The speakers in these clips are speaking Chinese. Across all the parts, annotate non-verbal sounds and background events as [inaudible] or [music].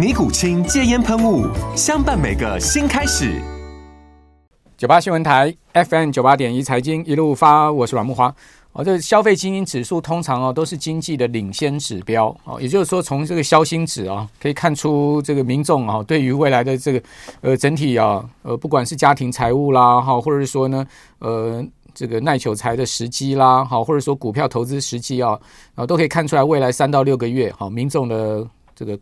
尼古清戒烟喷雾，相伴每个新开始。九八新闻台 FM 九八点一财经一路发，我是阮木花。哦，这消费信心指数通常哦都是经济的领先指标哦，也就是说从这个消心指啊可以看出这个民众啊对于未来的这个呃整体啊呃不管是家庭财务啦哈，或者是说呢呃这个耐久财的时机啦好，或者说股票投资时机啊啊都可以看出来未来三到六个月好民众的这个。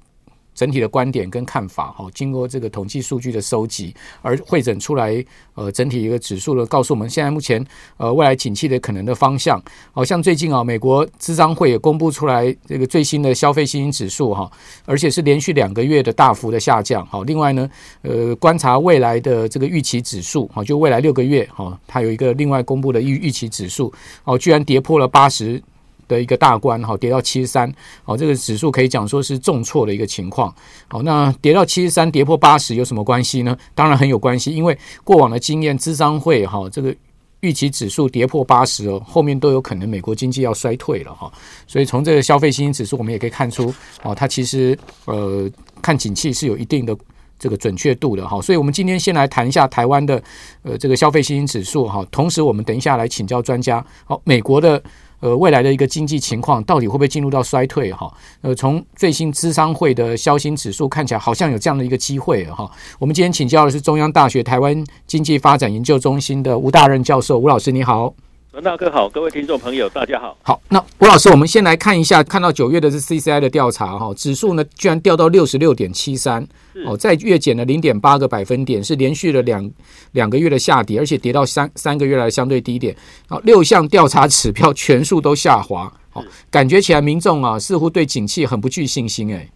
整体的观点跟看法，哈，经过这个统计数据的收集而汇整出来，呃，整体一个指数呢，告诉我们现在目前呃未来景气的可能的方向。好像最近啊，美国咨商会也公布出来这个最新的消费信心指数哈，而且是连续两个月的大幅的下降。好，另外呢，呃，观察未来的这个预期指数，哈，就未来六个月，哈，它有一个另外公布的预预期指数，哦，居然跌破了八十。的一个大关哈，跌到七十三，好，这个指数可以讲说是重挫的一个情况。好，那跌到七十三，跌破八十有什么关系呢？当然很有关系，因为过往的经验，咨商会哈，这个预期指数跌破八十哦，后面都有可能美国经济要衰退了哈。所以从这个消费信心指数，我们也可以看出，哦，它其实呃看景气是有一定的这个准确度的哈。所以我们今天先来谈一下台湾的呃这个消费信心指数哈，同时我们等一下来请教专家，好，美国的。呃，未来的一个经济情况到底会不会进入到衰退哈？呃，从最新资商会的消息指数看起来，好像有这样的一个机会哈。我们今天请教的是中央大学台湾经济发展研究中心的吴大任教授，吴老师你好。阮大哥好，各位听众朋友大家好。好，那吴老师，我们先来看一下，看到九月的是 CCI 的调查哈，指数呢居然掉到六十六点七三，哦，再月减了零点八个百分点，是连续了两两个月的下跌，而且跌到三三个月来的相对低点。好，六项调查指标全数都下滑，好，感觉起来民众啊似乎对景气很不具信心哎。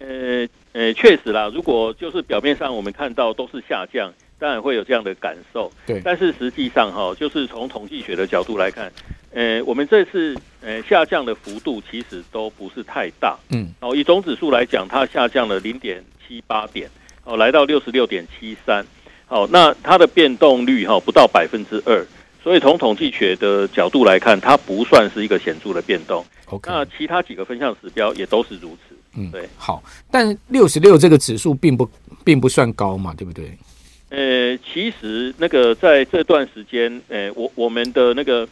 呃呃，确实啦，如果就是表面上我们看到都是下降。当然会有这样的感受，对。但是实际上哈，就是从统计学的角度来看，呃，我们这次呃下降的幅度其实都不是太大，嗯。哦，以总指数来讲，它下降了零点七八点，哦，来到六十六点七三，好，那它的变动率哈不到百分之二，所以从统计学的角度来看，它不算是一个显著的变动。OK，那其他几个分项指标也都是如此，嗯，对。好，但六十六这个指数并不并不算高嘛，对不对？呃，其实那个在这段时间，呃，我我们的那个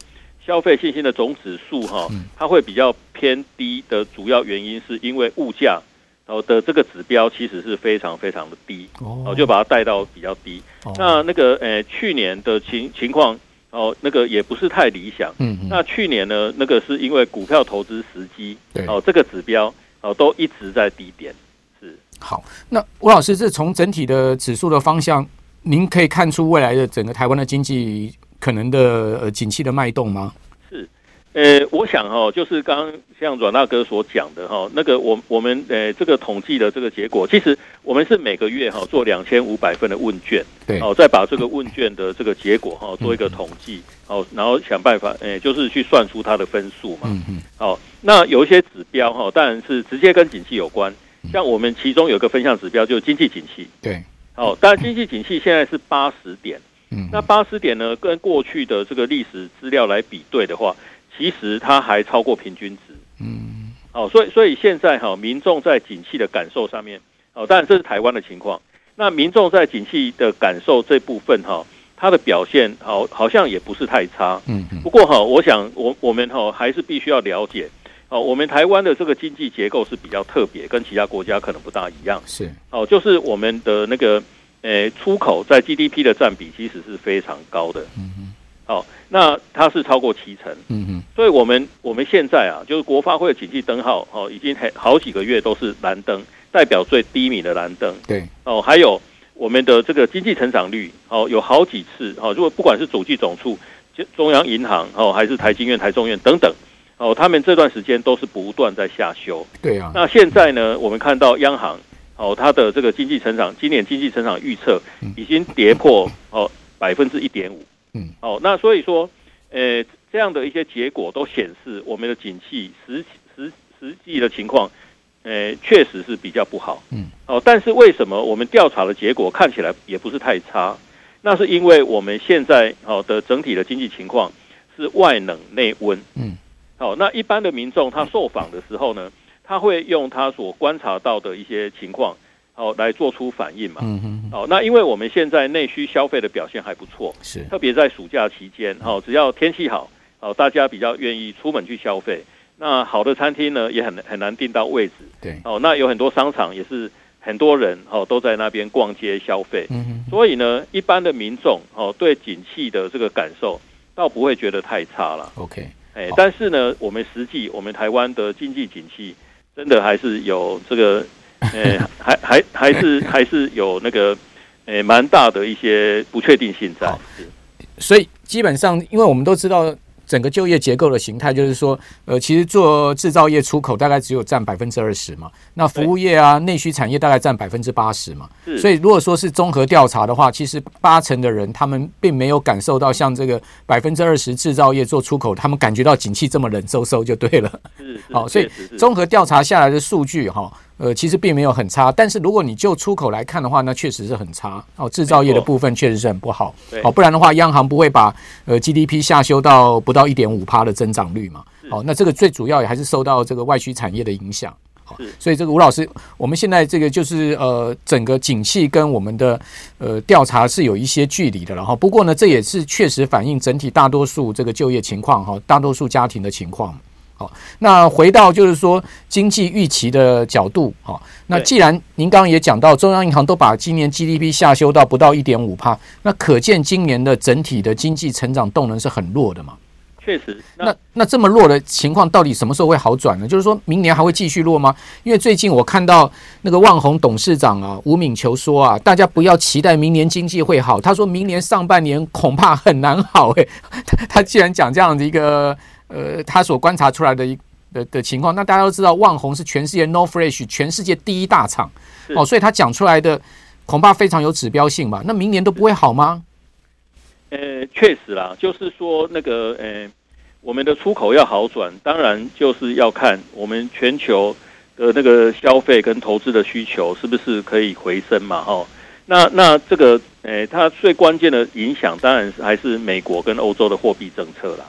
消费信心的总指数哈，它会比较偏低的主要原因是因为物价哦的这个指标其实是非常非常的低哦，就把它带到比较低。那那个呃去年的情情况哦，那个也不是太理想。嗯，那去年呢，那个是因为股票投资时机哦，这个指标哦都一直在低点。是好，那吴老师，这从整体的指数的方向。您可以看出未来的整个台湾的经济可能的呃景气的脉动吗？是，呃，我想哈、哦，就是刚刚像阮大哥所讲的哈、哦，那个我我们呃这个统计的这个结果，其实我们是每个月哈、哦、做两千五百份的问卷，对，哦，再把这个问卷的这个结果哈、哦、做一个统计，哦，然后想办法，呃，就是去算出它的分数嘛，嗯嗯，好，那有一些指标哈、哦，当然是直接跟景气有关，像我们其中有一个分项指标就是经济景气，对。哦，当然，经济景气现在是八十点，嗯，那八十点呢，跟过去的这个历史资料来比对的话，其实它还超过平均值，嗯，哦，所以所以现在哈，民众在景气的感受上面，哦，当然这是台湾的情况，那民众在景气的感受这部分哈，它的表现好好像也不是太差，嗯，不过哈，我想我我们哈还是必须要了解。哦，我们台湾的这个经济结构是比较特别，跟其他国家可能不大一样。是，哦，就是我们的那个诶，出口在 GDP 的占比其实是非常高的。嗯嗯。好，那它是超过七成。嗯嗯。所以我们我们现在啊，就是国发会的景气灯号哦，已经很好几个月都是蓝灯，代表最低迷的蓝灯。对。哦，还有我们的这个经济成长率，哦，有好几次哦，如果不管是主计总处、中央银行哦，还是台经院、台中院等等，哦，他们这段时间都是不断在下修。对啊。那现在呢，我们看到央行。哦，它的这个经济成长，今年经济成长预测已经跌破哦百分之一点五。嗯，哦，那所以说，呃，这样的一些结果都显示我们的景气实实实际的情况，呃，确实是比较不好。嗯，哦，但是为什么我们调查的结果看起来也不是太差？那是因为我们现在哦的整体的经济情况是外冷内温。嗯，好，那一般的民众他受访的时候呢？他会用他所观察到的一些情况，哦，来做出反应嘛。哦，那因为我们现在内需消费的表现还不错，是特别在暑假期间，哦，只要天气好，哦，大家比较愿意出门去消费。那好的餐厅呢，也很很难订到位置。对。哦，那有很多商场也是很多人哦都在那边逛街消费。嗯哼。所以呢，一般的民众哦对景气的这个感受，倒不会觉得太差了。OK。哎，但是呢，我们实际我们台湾的经济景气。真的还是有这个，呃，[laughs] 还还还是 [laughs] 还是有那个，呃，蛮大的一些不确定性在。所以基本上，因为我们都知道。整个就业结构的形态就是说，呃，其实做制造业出口大概只有占百分之二十嘛，那服务业啊、内需产业大概占百分之八十嘛。所以如果说是综合调查的话，其实八成的人他们并没有感受到像这个百分之二十制造业做出口，他们感觉到景气这么冷飕飕就对了。好，所以综合调查下来的数据哈。呃，其实并没有很差，但是如果你就出口来看的话，那确实是很差哦。制造业的部分确实是很不好，哦，不然的话，央行不会把呃 GDP 下修到不到一点五趴的增长率嘛。哦，那这个最主要也还是受到这个外需产业的影响。好，所以这个吴老师，我们现在这个就是呃，整个景气跟我们的呃调查是有一些距离的了哈。不过呢，这也是确实反映整体大多数这个就业情况哈，大多数家庭的情况。好，那回到就是说经济预期的角度，好，那既然您刚刚也讲到，中央银行都把今年 GDP 下修到不到一点五帕，那可见今年的整体的经济成长动能是很弱的嘛？确实，那那，那这么弱的情况，到底什么时候会好转呢？就是说明年还会继续弱吗？因为最近我看到那个万宏董事长啊吴敏球说啊，大家不要期待明年经济会好，他说明年上半年恐怕很难好。诶，他他既然讲这样的一个。呃，他所观察出来的一的的情况，那大家都知道，万宏是全世界 NOR Flash 全世界第一大厂哦，所以他讲出来的恐怕非常有指标性吧？那明年都不会好吗？呃，确实啦，就是说那个呃，我们的出口要好转，当然就是要看我们全球的那个消费跟投资的需求是不是可以回升嘛？哦，那那这个呃，它最关键的影响当然是还是美国跟欧洲的货币政策啦。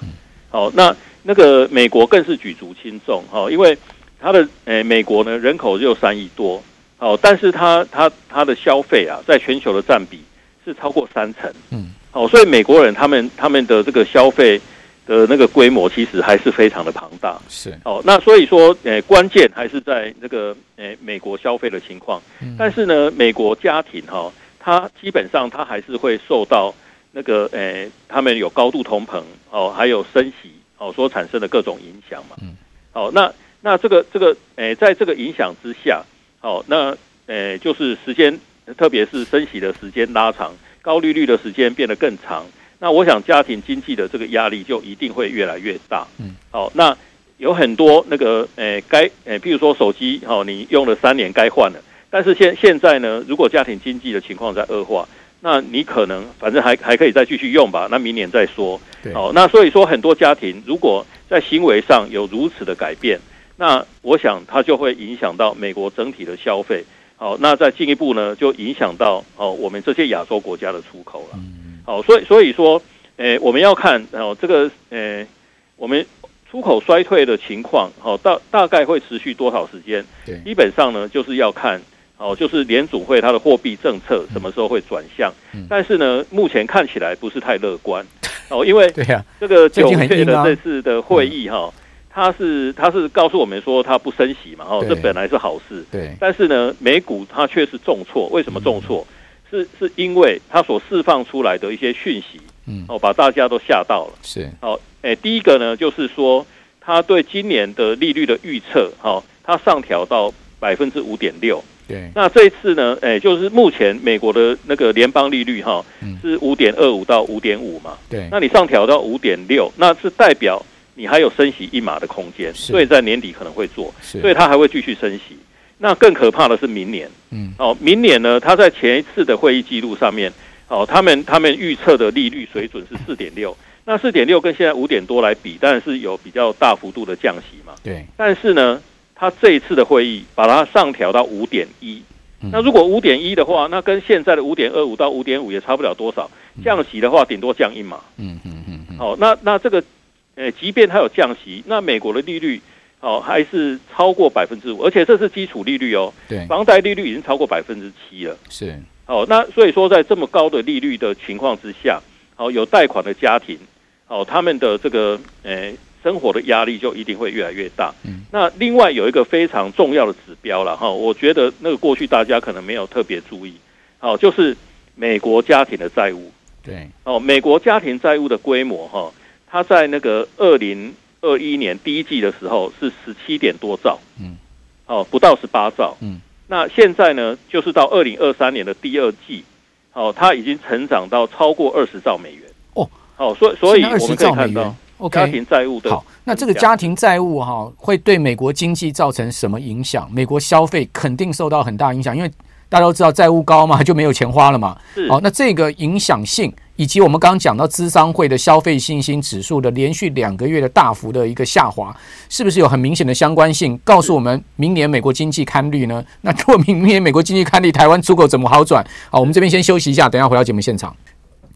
好，那那个美国更是举足轻重，哈，因为它的诶、欸、美国呢人口只有三亿多，哦，但是它它它的消费啊，在全球的占比是超过三成，嗯，好，所以美国人他们他们的这个消费的那个规模其实还是非常的庞大，是，哦，那所以说诶、欸、关键还是在那个诶、欸、美国消费的情况，嗯、但是呢，美国家庭哈，它基本上它还是会受到。那个诶、欸，他们有高度通膨哦，还有升息哦，所产生的各种影响嘛。嗯。好，那那这个这个诶、欸，在这个影响之下，好，那诶、欸，就是时间，特别是升息的时间拉长，高利率的时间变得更长，那我想家庭经济的这个压力就一定会越来越大。嗯。好，那有很多那个诶，该、欸、诶，譬如说手机，哦，你用了三年该换了，但是现现在呢，如果家庭经济的情况在恶化。那你可能反正还还可以再继续用吧，那明年再说。好哦，那所以说很多家庭如果在行为上有如此的改变，那我想它就会影响到美国整体的消费。好，那再进一步呢，就影响到哦我们这些亚洲国家的出口了。嗯。好，所以所以说，诶，我们要看哦这个诶，我们出口衰退的情况，好大大概会持续多少时间？对，基本上呢就是要看。哦，就是联储会它的货币政策什么时候会转向？嗯、但是呢，目前看起来不是太乐观。哦，因为对呀这个九月的这次的会议哈，它是它是告诉我们说它不升息嘛，哦，这本来是好事。对。但是呢，美股它却是重挫。为什么重挫？是是因为它所释放出来的一些讯息，嗯，哦，把大家都吓到了。是，哦，诶，第一个呢，就是说，它对今年的利率的预测，哈，它上调到百分之五点六。对，那这一次呢，哎，就是目前美国的那个联邦利率，哈，是五点二五到五点五嘛。对，那你上调到五点六，那是代表你还有升息一码的空间，所以在年底可能会做，所以它还会继续升息。那更可怕的是明年，嗯，哦，明年呢，他在前一次的会议记录上面，哦，他们他们预测的利率水准是四点六，那四点六跟现在五点多来比，当然是有比较大幅度的降息嘛，对。但是呢，他这一次的会议把它上调到五点一，那如果五点一的话，那跟现在的五点二五到五点五也差不了多少，降息的话顶多降一码，嗯嗯嗯，好，那那这个，呃，即便它有降息，那美国的利率。哦，还是超过百分之五，而且这是基础利率哦。对，房贷利率已经超过百分之七了。是，哦，那所以说，在这么高的利率的情况之下，哦，有贷款的家庭，哦，他们的这个，诶，生活的压力就一定会越来越大。嗯，那另外有一个非常重要的指标了哈，我觉得那个过去大家可能没有特别注意，哦，就是美国家庭的债务。对，哦，美国家庭债务的规模哈，它在那个二零。二一年第一季的时候是十七点多兆，嗯，哦，不到十八兆，嗯，那现在呢，就是到二零二三年的第二季，哦，它已经成长到超过二十兆美元，哦，哦，所以所以我们可以看到，家庭债务的好，那这个家庭债务哈，会对美国经济造成什么影响？美国消费肯定受到很大影响，因为大家都知道债务高嘛，就没有钱花了嘛，是，好，那这个影响性。以及我们刚刚讲到资商会的消费信心指数的连续两个月的大幅的一个下滑，是不是有很明显的相关性？告诉我们明年美国经济堪率呢？[laughs] 那如果明年美国经济看绿，台湾出口怎么好转？好，我们这边先休息一下，等一下回到节目现场。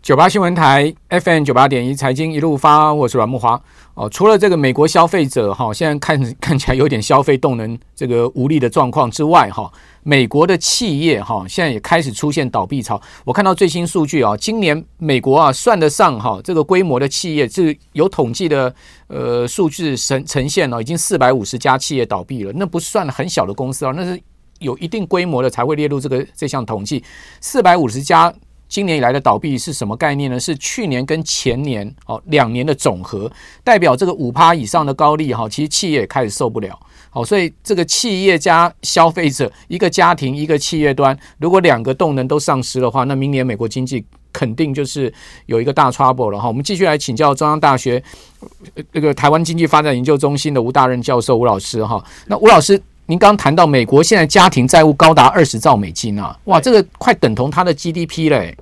九八新闻台 FM 九八点一财经一路发，我是阮慕驊。哦，除了这个美国消费者哈，现在看 [laughs] 看起来有点消费动能这个无力的状况之外哈，美国的企业哈现在也开始出现倒闭潮。我看到最新数据啊，今年美国啊算得上哈这个规模的企业是有统计的呃数据呈呈现了，已经四百五十家企业倒闭了，那不算很小的公司啊，那是有一定规模的才会列入这个这项统计，四百五十家。今年以来的倒闭是什么概念呢？是去年跟前年哦两年的总和，代表这个五趴以上的高利哈，其实企业也开始受不了。好，所以这个企业加消费者，一个家庭一个企业端，如果两个动能都丧失的话，那明年美国经济肯定就是有一个大 trouble 了哈。我们继续来请教中央大学那个台湾经济发展研究中心的吴大任教授吴老师哈。那吴老师。您刚刚谈到美国现在家庭债务高达二十兆美金啊，哇，这个快等同它的 GDP 嘞。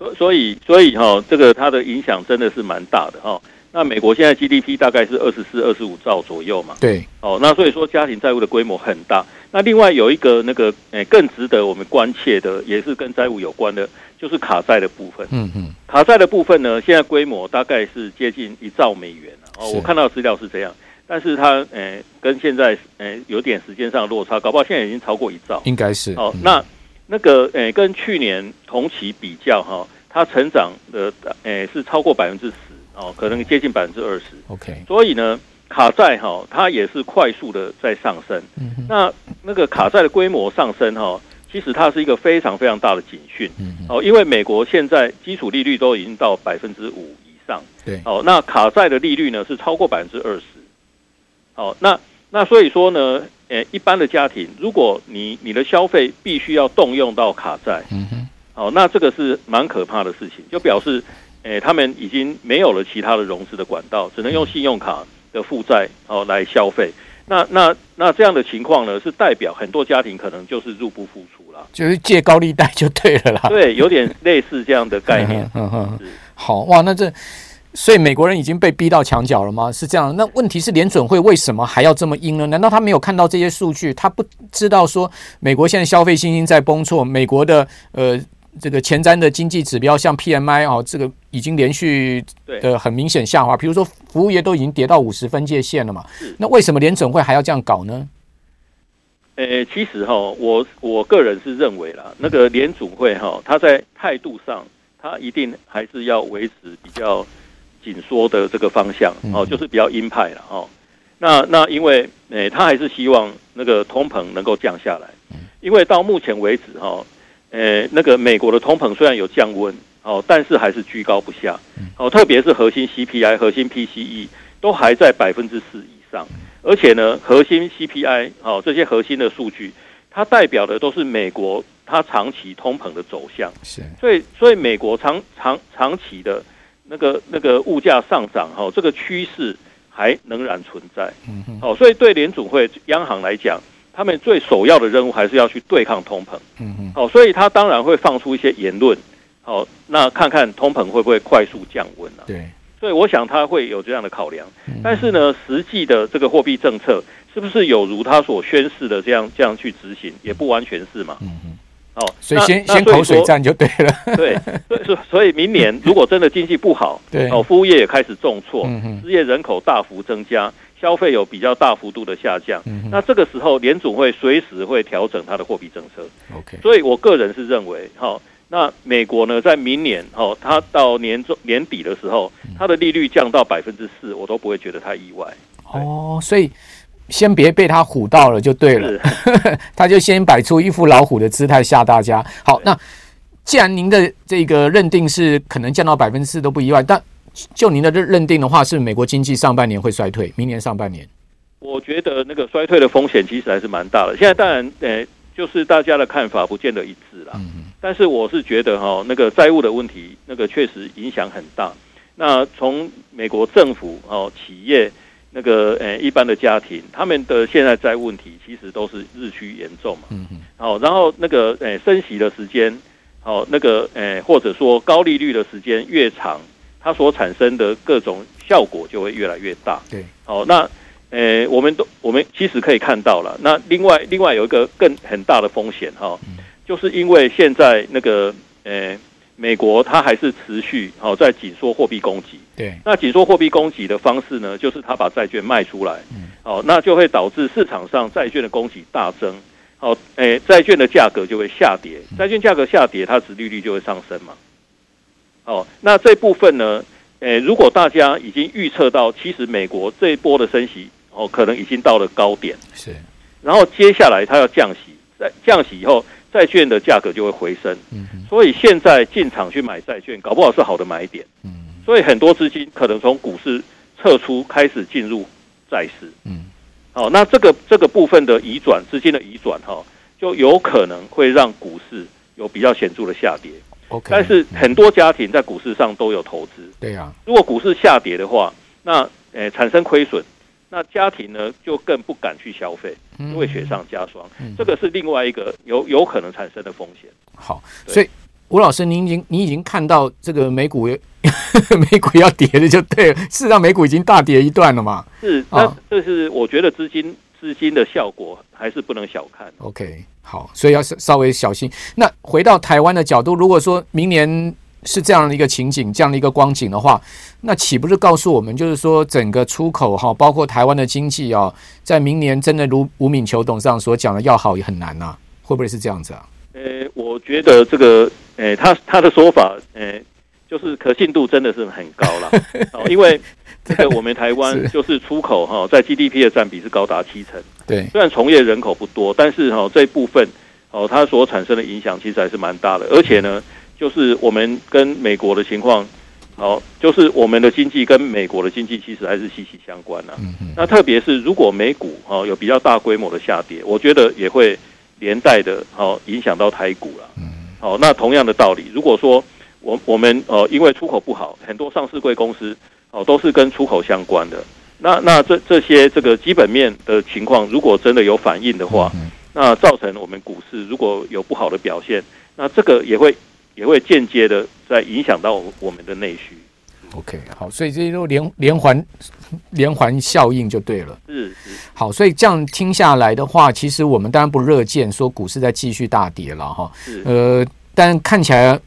所所以所以哈，这个它的影响真的是蛮大的哈。那美国现在 GDP 大概是二十四、二十五兆左右嘛。对。哦，那所以说家庭债务的规模很大。那另外有一个那个诶更值得我们关切的，也是跟债务有关的，就是卡债的部分。嗯嗯。卡债的部分呢，现在规模大概是接近一兆美元哦，我看到资料是这样。但是它，诶、欸，跟现在，诶、欸，有点时间上的落差，搞不好现在已经超过一兆，应该是。哦，那那个，诶、欸，跟去年同期比较，哈，它成长的，诶、欸，是超过百分之十，哦，可能接近百分之二十。OK。所以呢，卡债，哈，它也是快速的在上升。嗯哼。那那个卡债的规模上升，哈，其实它是一个非常非常大的警讯。嗯。哦，因为美国现在基础利率都已经到百分之五以上。对。哦，那卡债的利率呢，是超过百分之二十。哦，那那所以说呢，诶，一般的家庭，如果你你的消费必须要动用到卡债，嗯哼，哦，那这个是蛮可怕的事情，就表示，诶，他们已经没有了其他的融资的管道，只能用信用卡的负债哦来消费。那那那这样的情况呢，是代表很多家庭可能就是入不敷出了，就是借高利贷就对了啦。对，有点类似这样的概念。[laughs] 嗯哼，好哇，那这。所以美国人已经被逼到墙角了吗？是这样。那问题是联准会为什么还要这么阴呢？难道他没有看到这些数据？他不知道说美国现在消费信心在崩挫，美国的呃这个前瞻的经济指标像 PMI 哦，这个已经连续的很明显下滑。比如说服务业都已经跌到五十分界线了嘛。那为什么联准会还要这样搞呢？呃，其实哈，我我个人是认为啦，那个联准会哈，他在态度上，他一定还是要维持比较。紧缩的这个方向哦，就是比较鹰派了哦。那那因为诶，他还是希望那个通膨能够降下来，因为到目前为止哈，呃，那个美国的通膨虽然有降温，哦，但是还是居高不下，哦，特别是核心 CPI、核心 PCE 都还在百分之四以上，而且呢，核心 CPI 哦这些核心的数据，它代表的都是美国它长期通膨的走向，是，所以所以美国长长长期的那个那个物价上涨，哈、哦，这个趋势还仍然存在，嗯哼，哦，所以对联储会央行来讲。他们最首要的任务还是要去对抗通膨，嗯嗯，好，所以他当然会放出一些言论，好，那看看通膨会不会快速降温啊？对，所以我想他会有这样的考量，但是呢，实际的这个货币政策是不是有如他所宣示的这样这样去执行，也不完全是嘛，嗯嗯，哦，所以先先口水战就对了，[laughs] 对，所以所以明年如果真的经济不好，[laughs] 对，哦，服务业也开始重挫，失业人口大幅增加。消费有比较大幅度的下降，嗯、那这个时候联总会随时会调整它的货币政策。OK，所以我个人是认为，哈，那美国呢，在明年，哦，它到年中年底的时候，它的利率降到百分之四，我都不会觉得太意外。哦，所以先别被他唬到了就对了，是 [laughs] 他就先摆出一副老虎的姿态吓大家。好，那既然您的这个认定是可能降到百分之四都不意外，但就您的认认定的话，是美国经济上半年会衰退，明年上半年，我觉得那个衰退的风险其实还是蛮大的。现在当然，呃，就是大家的看法不见得一致啦。嗯嗯。但是我是觉得哈，那个债务的问题，那个确实影响很大。那从美国政府哦、企业那个呃一般的家庭，他们的现在债务问题其实都是日趋严重嘛。嗯嗯。好，然后那个呃升息的时间，好，那个呃或者说高利率的时间越长。它所产生的各种效果就会越来越大。对，好，那呃，我们都我们其实可以看到了。那另外另外有一个更很大的风险哈，就是因为现在那个呃，美国它还是持续好在紧缩货币供给。对，那紧缩货币供给的方式呢，就是它把债券卖出来。嗯，好，那就会导致市场上债券的供给大增。好，诶，债券的价格就会下跌。债券价格下跌，它殖利率就会上升嘛。哦，那这部分呢？诶，如果大家已经预测到，其实美国这一波的升息，哦，可能已经到了高点，是。然后接下来它要降息，在降息以后，债券的价格就会回升。嗯。所以现在进场去买债券，搞不好是好的买点。嗯。所以很多资金可能从股市撤出，开始进入债市。嗯。好，那这个这个部分的移转，资金的移转，哈，就有可能会让股市有比较显著的下跌。Okay, 但是很多家庭在股市上都有投资，对呀。如果股市下跌的话，那呃产生亏损，那家庭呢就更不敢去消费，因为雪上加霜。嗯、这个是另外一个有有可能产生的风险。好，所以吴老师，您已经你已经看到这个美股 [laughs] 美股要跌的就对了，事实上美股已经大跌一段了嘛。是，那这是我觉得资金资金的效果还是不能小看。OK。好，所以要稍稍微小心。那回到台湾的角度，如果说明年是这样的一个情景，这样的一个光景的话，那岂不是告诉我们，就是说整个出口哈，包括台湾的经济啊，在明年真的如吴敏球董事长所讲的要好也很难呐、啊？会不会是这样子啊？呃，我觉得这个，呃，他他的说法，呃，就是可信度真的是很高了，[laughs] 因为。这个我们台湾就是出口哈，在 GDP 的占比是高达七成。对，虽然从业人口不多，但是哈这一部分哦，它所产生的影响其实还是蛮大的。而且呢，就是我们跟美国的情况，好，就是我们的经济跟美国的经济其实还是息息相关呐。那特别是如果美股哈有比较大规模的下跌，我觉得也会连带的哦影响到台股了。嗯。好，那同样的道理，如果说我我们呃因为出口不好，很多上市贵公司。哦，都是跟出口相关的。那那这这些这个基本面的情况，如果真的有反应的话，嗯、那造成我们股市如果有不好的表现，那这个也会也会间接的在影响到我们的内需。OK，好，所以这些都连连环连环效应就对了。是是。好，所以这样听下来的话，其实我们当然不乐见说股市在继续大跌了哈。是。呃，但看起来。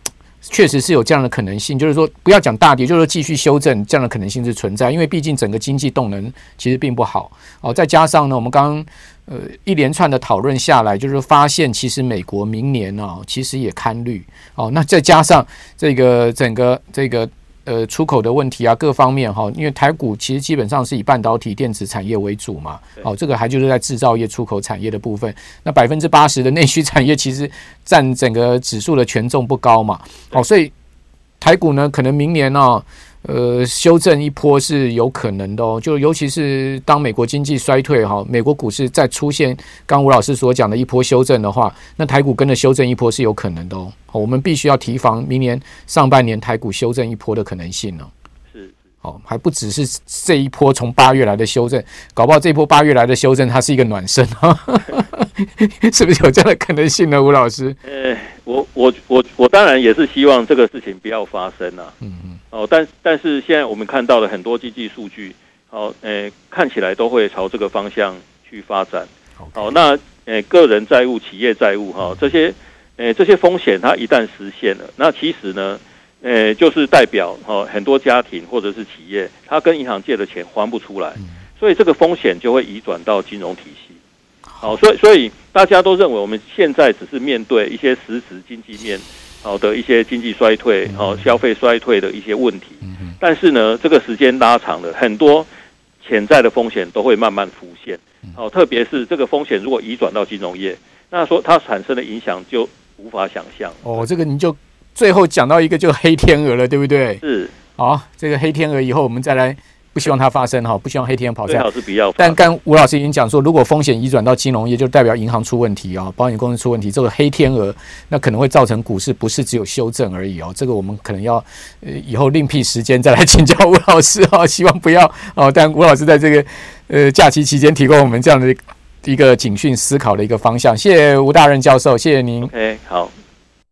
确实是有这样的可能性，就是说不要讲大跌，就是说继续修正这样的可能性是存在，因为毕竟整个经济动能其实并不好哦。再加上呢，我们刚刚呃一连串的讨论下来，就是发现其实美国明年呢、哦，其实也堪虑哦。那再加上这个整个这个呃出口的问题啊，各方面哈，因为台股其实基本上是以半导体电子产业为主嘛，哦，这个还就是在制造业出口产业的部分，那百分之八十的内需产业其实占整个指数的权重不高嘛，哦，所以台股呢，可能明年呢、哦。呃，修正一波是有可能的哦，就尤其是当美国经济衰退哈，美国股市再出现刚吴老师所讲的一波修正的话，那台股跟着修正一波是有可能的哦。我们必须要提防明年上半年台股修正一波的可能性呢。是，哦，还不只是这一波从八月来的修正，搞不好这一波八月来的修正它是一个暖身哈，[laughs] [laughs] 是不是有这样的可能性呢？吴老师？呃，我我我我当然也是希望这个事情不要发生啊。嗯嗯。哦，但但是现在我们看到了很多经济数据，好、哦，诶、呃，看起来都会朝这个方向去发展。好那诶、呃，个人债务、企业债务，哈、哦，这些，诶、呃，这些风险它一旦实现了，那其实呢，诶、呃，就是代表哈、哦，很多家庭或者是企业，他跟银行借的钱还不出来，嗯、所以这个风险就会移转到金融体系。好、哦，所以所以大家都认为我们现在只是面对一些实质经济面。好的一些经济衰退，好消费衰退的一些问题，但是呢，这个时间拉长了，很多潜在的风险都会慢慢浮现。好，特别是这个风险如果移转到金融业，那说它产生的影响就无法想象。哦，这个你就最后讲到一个就黑天鹅了，对不对？是。好，这个黑天鹅以后我们再来。不希望它发生哈，不希望黑天鹅跑出来。是要但刚吴老师已经讲说，如果风险移转到金融业，就代表银行出问题啊，保险公司出问题。这个黑天鹅，那可能会造成股市不是只有修正而已哦。这个我们可能要呃以后另辟时间再来请教吴老师哈，[laughs] 希望不要哦。但吴老师在这个呃假期期间提供我们这样的一个警讯思考的一个方向。谢谢吴大任教授，谢谢您。OK，好。